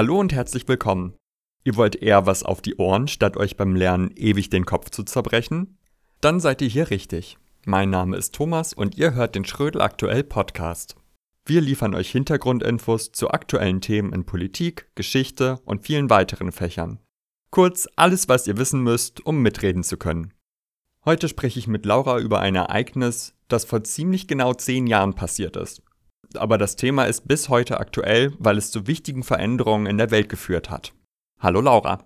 Hallo und herzlich willkommen. Ihr wollt eher was auf die Ohren, statt euch beim Lernen ewig den Kopf zu zerbrechen? Dann seid ihr hier richtig. Mein Name ist Thomas und ihr hört den Schrödel Aktuell Podcast. Wir liefern euch Hintergrundinfos zu aktuellen Themen in Politik, Geschichte und vielen weiteren Fächern. Kurz alles, was ihr wissen müsst, um mitreden zu können. Heute spreche ich mit Laura über ein Ereignis, das vor ziemlich genau zehn Jahren passiert ist. Aber das Thema ist bis heute aktuell, weil es zu wichtigen Veränderungen in der Welt geführt hat. Hallo Laura.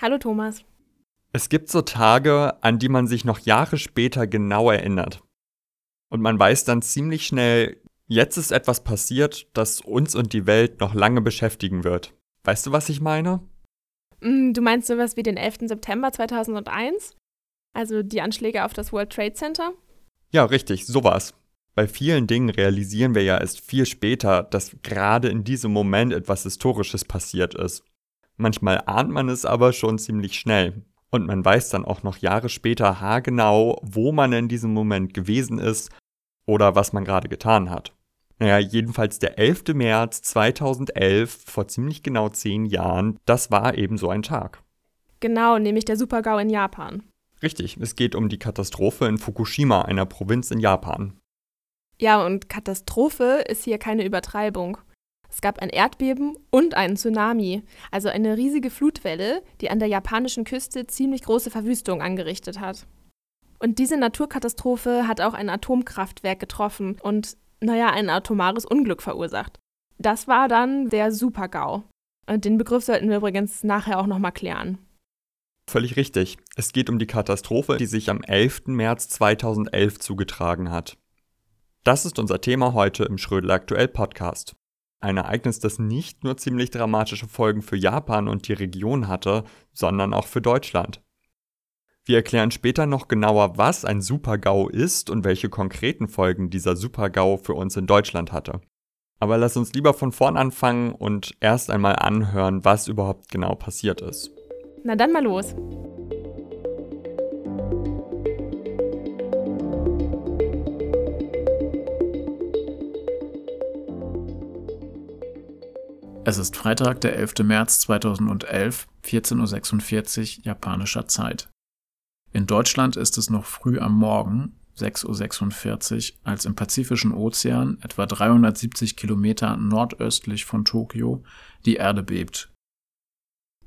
Hallo Thomas. Es gibt so Tage, an die man sich noch Jahre später genau erinnert. Und man weiß dann ziemlich schnell, jetzt ist etwas passiert, das uns und die Welt noch lange beschäftigen wird. Weißt du, was ich meine? Mm, du meinst sowas wie den 11. September 2001? Also die Anschläge auf das World Trade Center? Ja, richtig, sowas. Bei vielen Dingen realisieren wir ja erst viel später, dass gerade in diesem Moment etwas Historisches passiert ist. Manchmal ahnt man es aber schon ziemlich schnell. Und man weiß dann auch noch Jahre später haargenau, wo man in diesem Moment gewesen ist oder was man gerade getan hat. Naja, jedenfalls der 11. März 2011, vor ziemlich genau zehn Jahren, das war eben so ein Tag. Genau, nämlich der Supergau in Japan. Richtig, es geht um die Katastrophe in Fukushima, einer Provinz in Japan. Ja, und Katastrophe ist hier keine Übertreibung. Es gab ein Erdbeben und einen Tsunami, also eine riesige Flutwelle, die an der japanischen Küste ziemlich große Verwüstung angerichtet hat. Und diese Naturkatastrophe hat auch ein Atomkraftwerk getroffen und, naja, ein atomares Unglück verursacht. Das war dann der Supergau. Den Begriff sollten wir übrigens nachher auch nochmal klären. Völlig richtig. Es geht um die Katastrophe, die sich am 11. März 2011 zugetragen hat. Das ist unser Thema heute im Schrödel Aktuell Podcast. Ein Ereignis, das nicht nur ziemlich dramatische Folgen für Japan und die Region hatte, sondern auch für Deutschland. Wir erklären später noch genauer, was ein Supergau ist und welche konkreten Folgen dieser Supergau für uns in Deutschland hatte. Aber lass uns lieber von vorn anfangen und erst einmal anhören, was überhaupt genau passiert ist. Na dann mal los. Es ist Freitag, der 11. März 2011, 14.46 Uhr japanischer Zeit. In Deutschland ist es noch früh am Morgen, 6.46 Uhr, als im Pazifischen Ozean, etwa 370 Kilometer nordöstlich von Tokio, die Erde bebt.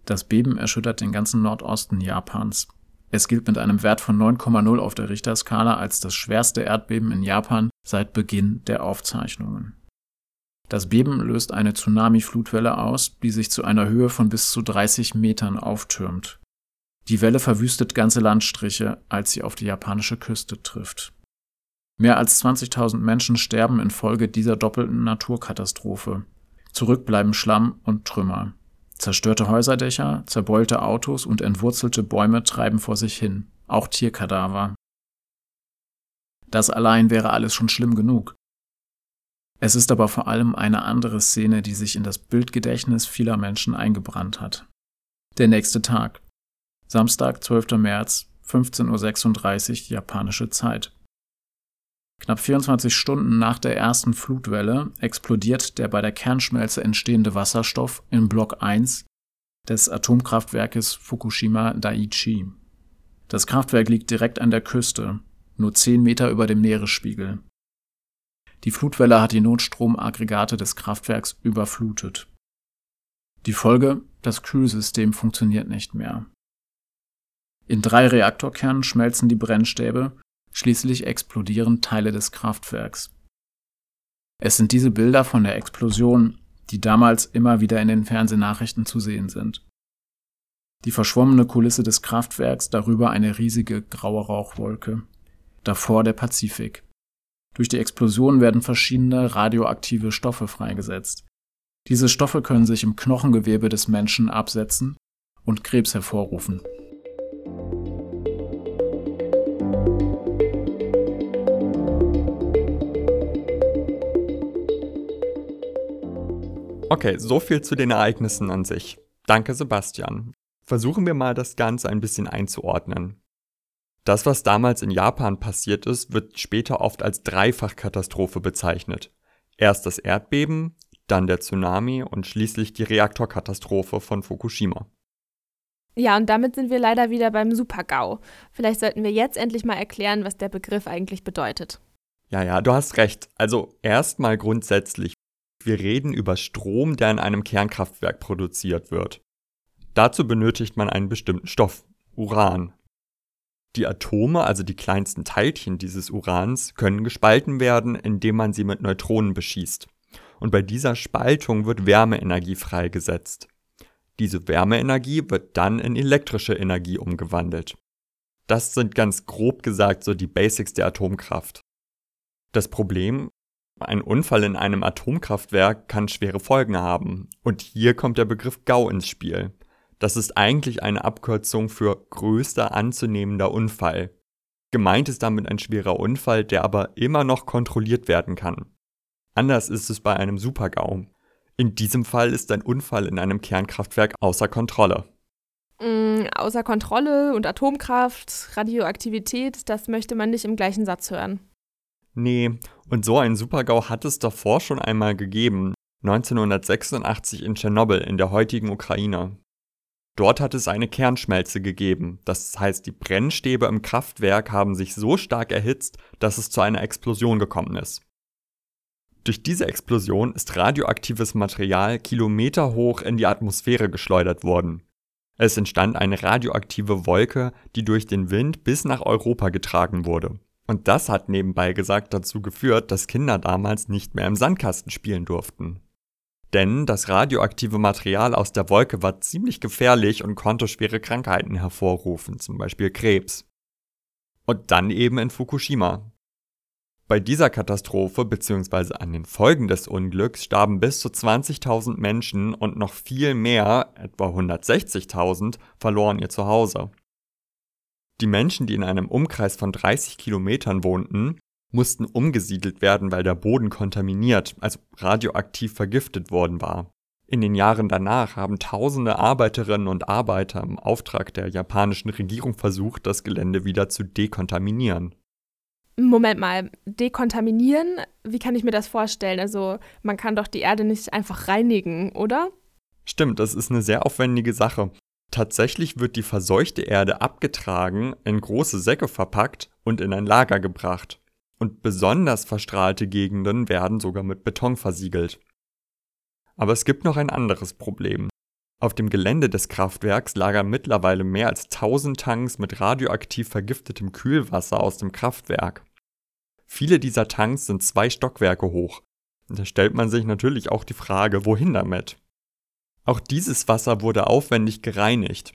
Das Beben erschüttert den ganzen Nordosten Japans. Es gilt mit einem Wert von 9,0 auf der Richterskala als das schwerste Erdbeben in Japan seit Beginn der Aufzeichnungen. Das Beben löst eine Tsunami-Flutwelle aus, die sich zu einer Höhe von bis zu 30 Metern auftürmt. Die Welle verwüstet ganze Landstriche, als sie auf die japanische Küste trifft. Mehr als 20.000 Menschen sterben infolge dieser doppelten Naturkatastrophe. Zurück bleiben Schlamm und Trümmer. Zerstörte Häuserdächer, zerbeulte Autos und entwurzelte Bäume treiben vor sich hin, auch Tierkadaver. Das allein wäre alles schon schlimm genug. Es ist aber vor allem eine andere Szene, die sich in das Bildgedächtnis vieler Menschen eingebrannt hat. Der nächste Tag. Samstag, 12. März, 15.36 Uhr japanische Zeit. Knapp 24 Stunden nach der ersten Flutwelle explodiert der bei der Kernschmelze entstehende Wasserstoff in Block 1 des Atomkraftwerkes Fukushima Daiichi. Das Kraftwerk liegt direkt an der Küste, nur 10 Meter über dem Meeresspiegel. Die Flutwelle hat die Notstromaggregate des Kraftwerks überflutet. Die Folge, das Kühlsystem funktioniert nicht mehr. In drei Reaktorkernen schmelzen die Brennstäbe, schließlich explodieren Teile des Kraftwerks. Es sind diese Bilder von der Explosion, die damals immer wieder in den Fernsehnachrichten zu sehen sind. Die verschwommene Kulisse des Kraftwerks, darüber eine riesige graue Rauchwolke. Davor der Pazifik. Durch die Explosion werden verschiedene radioaktive Stoffe freigesetzt. Diese Stoffe können sich im Knochengewebe des Menschen absetzen und Krebs hervorrufen. Okay, so viel zu den Ereignissen an sich. Danke, Sebastian. Versuchen wir mal das Ganze ein bisschen einzuordnen. Das, was damals in Japan passiert ist, wird später oft als Dreifachkatastrophe bezeichnet. Erst das Erdbeben, dann der Tsunami und schließlich die Reaktorkatastrophe von Fukushima. Ja, und damit sind wir leider wieder beim Super-GAU. Vielleicht sollten wir jetzt endlich mal erklären, was der Begriff eigentlich bedeutet. Ja, ja, du hast recht. Also erstmal grundsätzlich. Wir reden über Strom, der in einem Kernkraftwerk produziert wird. Dazu benötigt man einen bestimmten Stoff, Uran. Die Atome, also die kleinsten Teilchen dieses Urans, können gespalten werden, indem man sie mit Neutronen beschießt. Und bei dieser Spaltung wird Wärmeenergie freigesetzt. Diese Wärmeenergie wird dann in elektrische Energie umgewandelt. Das sind ganz grob gesagt so die Basics der Atomkraft. Das Problem, ein Unfall in einem Atomkraftwerk kann schwere Folgen haben. Und hier kommt der Begriff GAU ins Spiel. Das ist eigentlich eine Abkürzung für größter anzunehmender Unfall. Gemeint ist damit ein schwerer Unfall, der aber immer noch kontrolliert werden kann. Anders ist es bei einem Supergau. In diesem Fall ist ein Unfall in einem Kernkraftwerk außer Kontrolle. Mm, außer Kontrolle und Atomkraft, Radioaktivität, das möchte man nicht im gleichen Satz hören. Nee, und so ein Supergau hat es davor schon einmal gegeben, 1986 in Tschernobyl in der heutigen Ukraine. Dort hat es eine Kernschmelze gegeben, das heißt die Brennstäbe im Kraftwerk haben sich so stark erhitzt, dass es zu einer Explosion gekommen ist. Durch diese Explosion ist radioaktives Material kilometerhoch in die Atmosphäre geschleudert worden. Es entstand eine radioaktive Wolke, die durch den Wind bis nach Europa getragen wurde. Und das hat nebenbei gesagt dazu geführt, dass Kinder damals nicht mehr im Sandkasten spielen durften. Denn das radioaktive Material aus der Wolke war ziemlich gefährlich und konnte schwere Krankheiten hervorrufen, zum Beispiel Krebs. Und dann eben in Fukushima. Bei dieser Katastrophe bzw. an den Folgen des Unglücks starben bis zu 20.000 Menschen und noch viel mehr, etwa 160.000, verloren ihr Zuhause. Die Menschen, die in einem Umkreis von 30 Kilometern wohnten, mussten umgesiedelt werden, weil der Boden kontaminiert, also radioaktiv vergiftet worden war. In den Jahren danach haben tausende Arbeiterinnen und Arbeiter im Auftrag der japanischen Regierung versucht, das Gelände wieder zu dekontaminieren. Moment mal, dekontaminieren? Wie kann ich mir das vorstellen? Also man kann doch die Erde nicht einfach reinigen, oder? Stimmt, das ist eine sehr aufwendige Sache. Tatsächlich wird die verseuchte Erde abgetragen, in große Säcke verpackt und in ein Lager gebracht und besonders verstrahlte Gegenden werden sogar mit Beton versiegelt. Aber es gibt noch ein anderes Problem. Auf dem Gelände des Kraftwerks lagern mittlerweile mehr als 1000 Tanks mit radioaktiv vergiftetem Kühlwasser aus dem Kraftwerk. Viele dieser Tanks sind zwei Stockwerke hoch. Da stellt man sich natürlich auch die Frage, wohin damit? Auch dieses Wasser wurde aufwendig gereinigt.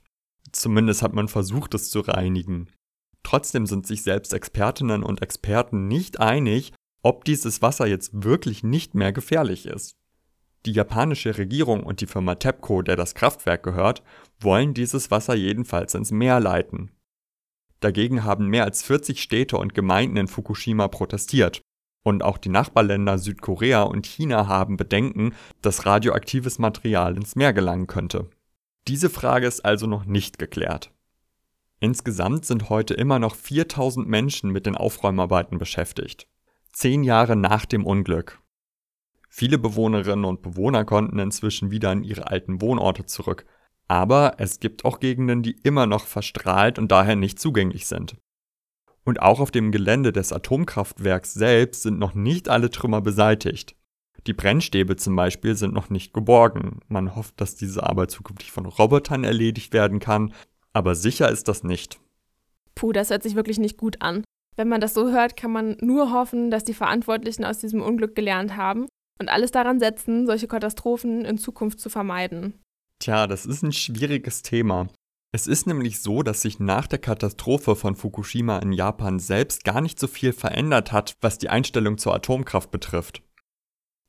Zumindest hat man versucht, es zu reinigen. Trotzdem sind sich selbst Expertinnen und Experten nicht einig, ob dieses Wasser jetzt wirklich nicht mehr gefährlich ist. Die japanische Regierung und die Firma TEPCO, der das Kraftwerk gehört, wollen dieses Wasser jedenfalls ins Meer leiten. Dagegen haben mehr als 40 Städte und Gemeinden in Fukushima protestiert. Und auch die Nachbarländer Südkorea und China haben Bedenken, dass radioaktives Material ins Meer gelangen könnte. Diese Frage ist also noch nicht geklärt. Insgesamt sind heute immer noch 4000 Menschen mit den Aufräumarbeiten beschäftigt. Zehn Jahre nach dem Unglück. Viele Bewohnerinnen und Bewohner konnten inzwischen wieder an ihre alten Wohnorte zurück. Aber es gibt auch Gegenden, die immer noch verstrahlt und daher nicht zugänglich sind. Und auch auf dem Gelände des Atomkraftwerks selbst sind noch nicht alle Trümmer beseitigt. Die Brennstäbe zum Beispiel sind noch nicht geborgen. Man hofft, dass diese Arbeit zukünftig von Robotern erledigt werden kann, aber sicher ist das nicht. Puh, das hört sich wirklich nicht gut an. Wenn man das so hört, kann man nur hoffen, dass die Verantwortlichen aus diesem Unglück gelernt haben und alles daran setzen, solche Katastrophen in Zukunft zu vermeiden. Tja, das ist ein schwieriges Thema. Es ist nämlich so, dass sich nach der Katastrophe von Fukushima in Japan selbst gar nicht so viel verändert hat, was die Einstellung zur Atomkraft betrifft.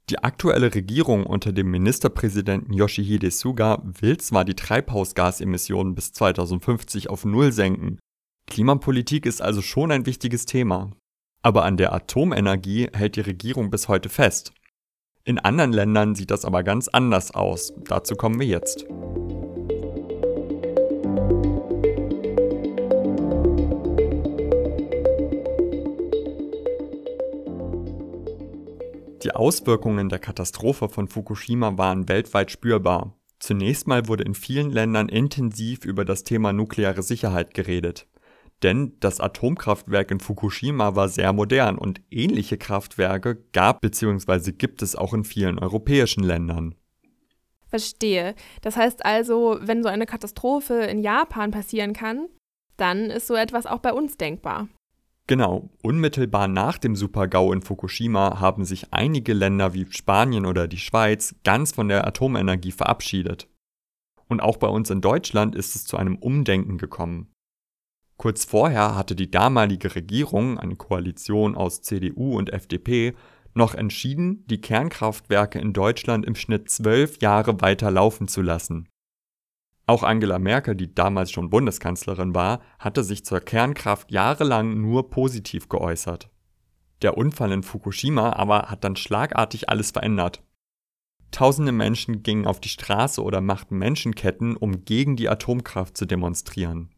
Die aktuelle Regierung unter dem Ministerpräsidenten Yoshihide Suga will zwar die Treibhausgasemissionen bis 2050 auf Null senken, Klimapolitik ist also schon ein wichtiges Thema. Aber an der Atomenergie hält die Regierung bis heute fest. In anderen Ländern sieht das aber ganz anders aus. Dazu kommen wir jetzt. Die Auswirkungen der Katastrophe von Fukushima waren weltweit spürbar. Zunächst mal wurde in vielen Ländern intensiv über das Thema nukleare Sicherheit geredet. Denn das Atomkraftwerk in Fukushima war sehr modern und ähnliche Kraftwerke gab bzw. gibt es auch in vielen europäischen Ländern. Verstehe. Das heißt also, wenn so eine Katastrophe in Japan passieren kann, dann ist so etwas auch bei uns denkbar. Genau, unmittelbar nach dem Super-GAU in Fukushima haben sich einige Länder wie Spanien oder die Schweiz ganz von der Atomenergie verabschiedet. Und auch bei uns in Deutschland ist es zu einem Umdenken gekommen. Kurz vorher hatte die damalige Regierung, eine Koalition aus CDU und FDP, noch entschieden, die Kernkraftwerke in Deutschland im Schnitt zwölf Jahre weiter laufen zu lassen. Auch Angela Merkel, die damals schon Bundeskanzlerin war, hatte sich zur Kernkraft jahrelang nur positiv geäußert. Der Unfall in Fukushima aber hat dann schlagartig alles verändert. Tausende Menschen gingen auf die Straße oder machten Menschenketten, um gegen die Atomkraft zu demonstrieren.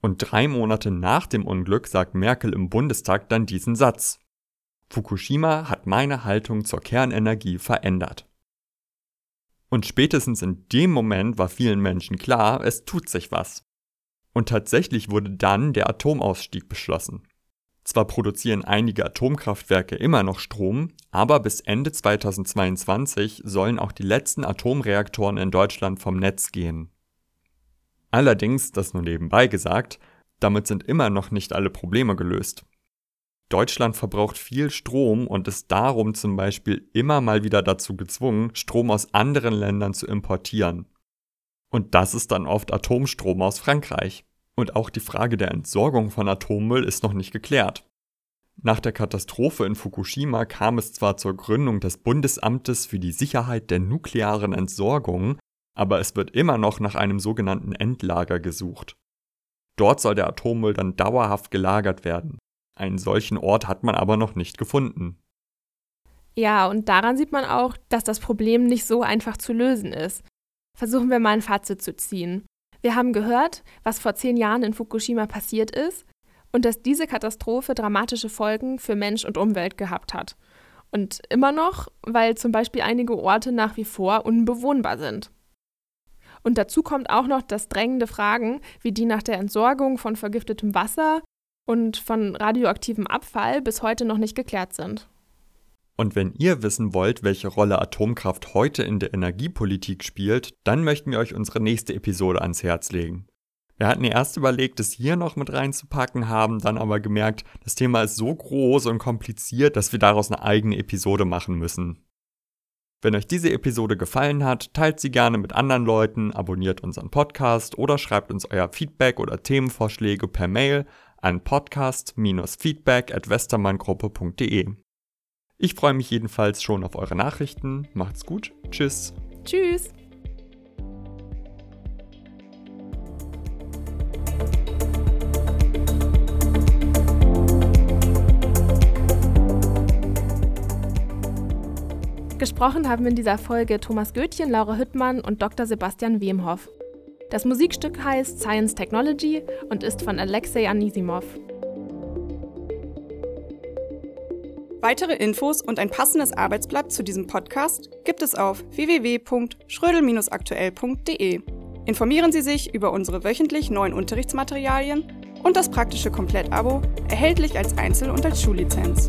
Und drei Monate nach dem Unglück sagt Merkel im Bundestag dann diesen Satz. Fukushima hat meine Haltung zur Kernenergie verändert. Und spätestens in dem Moment war vielen Menschen klar, es tut sich was. Und tatsächlich wurde dann der Atomausstieg beschlossen. Zwar produzieren einige Atomkraftwerke immer noch Strom, aber bis Ende 2022 sollen auch die letzten Atomreaktoren in Deutschland vom Netz gehen. Allerdings, das nur nebenbei gesagt, damit sind immer noch nicht alle Probleme gelöst. Deutschland verbraucht viel Strom und ist darum zum Beispiel immer mal wieder dazu gezwungen, Strom aus anderen Ländern zu importieren. Und das ist dann oft Atomstrom aus Frankreich. Und auch die Frage der Entsorgung von Atommüll ist noch nicht geklärt. Nach der Katastrophe in Fukushima kam es zwar zur Gründung des Bundesamtes für die Sicherheit der nuklearen Entsorgung, aber es wird immer noch nach einem sogenannten Endlager gesucht. Dort soll der Atommüll dann dauerhaft gelagert werden. Einen solchen Ort hat man aber noch nicht gefunden. Ja, und daran sieht man auch, dass das Problem nicht so einfach zu lösen ist. Versuchen wir mal ein Fazit zu ziehen. Wir haben gehört, was vor zehn Jahren in Fukushima passiert ist und dass diese Katastrophe dramatische Folgen für Mensch und Umwelt gehabt hat. Und immer noch, weil zum Beispiel einige Orte nach wie vor unbewohnbar sind. Und dazu kommt auch noch das drängende Fragen wie die nach der Entsorgung von vergiftetem Wasser und von radioaktivem Abfall bis heute noch nicht geklärt sind. Und wenn ihr wissen wollt, welche Rolle Atomkraft heute in der Energiepolitik spielt, dann möchten wir euch unsere nächste Episode ans Herz legen. Wir hatten erst überlegt, es hier noch mit reinzupacken, haben dann aber gemerkt, das Thema ist so groß und kompliziert, dass wir daraus eine eigene Episode machen müssen. Wenn euch diese Episode gefallen hat, teilt sie gerne mit anderen Leuten, abonniert unseren Podcast oder schreibt uns euer Feedback oder Themenvorschläge per Mail an podcast-feedback at westermanngruppe.de. Ich freue mich jedenfalls schon auf eure Nachrichten. Macht's gut. Tschüss. Tschüss. Gesprochen haben in dieser Folge Thomas Goethjen, Laura Hüttmann und Dr. Sebastian Wemhoff. Das Musikstück heißt Science Technology und ist von Alexei Anisimov. Weitere Infos und ein passendes Arbeitsblatt zu diesem Podcast gibt es auf www.schrödel-aktuell.de. Informieren Sie sich über unsere wöchentlich neuen Unterrichtsmaterialien und das praktische Komplettabo, erhältlich als Einzel- und als Schullizenz.